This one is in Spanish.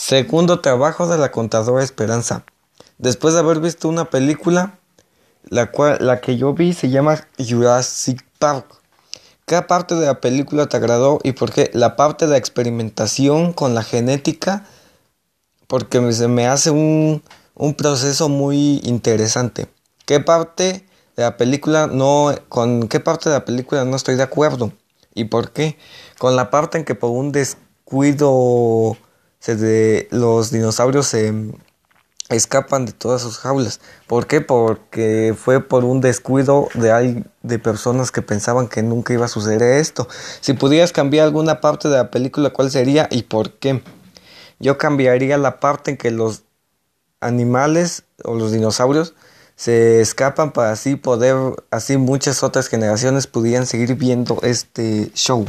Segundo trabajo de la contadora Esperanza. Después de haber visto una película, la, cual, la que yo vi se llama Jurassic Park. ¿Qué parte de la película te agradó y por qué? La parte de la experimentación con la genética, porque se me hace un, un proceso muy interesante. ¿Qué parte de la película no, con qué parte de la película no estoy de acuerdo? ¿Y por qué? Con la parte en que por un descuido se de, los dinosaurios se escapan de todas sus jaulas. ¿Por qué? Porque fue por un descuido de, de personas que pensaban que nunca iba a suceder esto. Si pudieras cambiar alguna parte de la película, ¿cuál sería y por qué? Yo cambiaría la parte en que los animales o los dinosaurios se escapan para así poder, así muchas otras generaciones pudieran seguir viendo este show.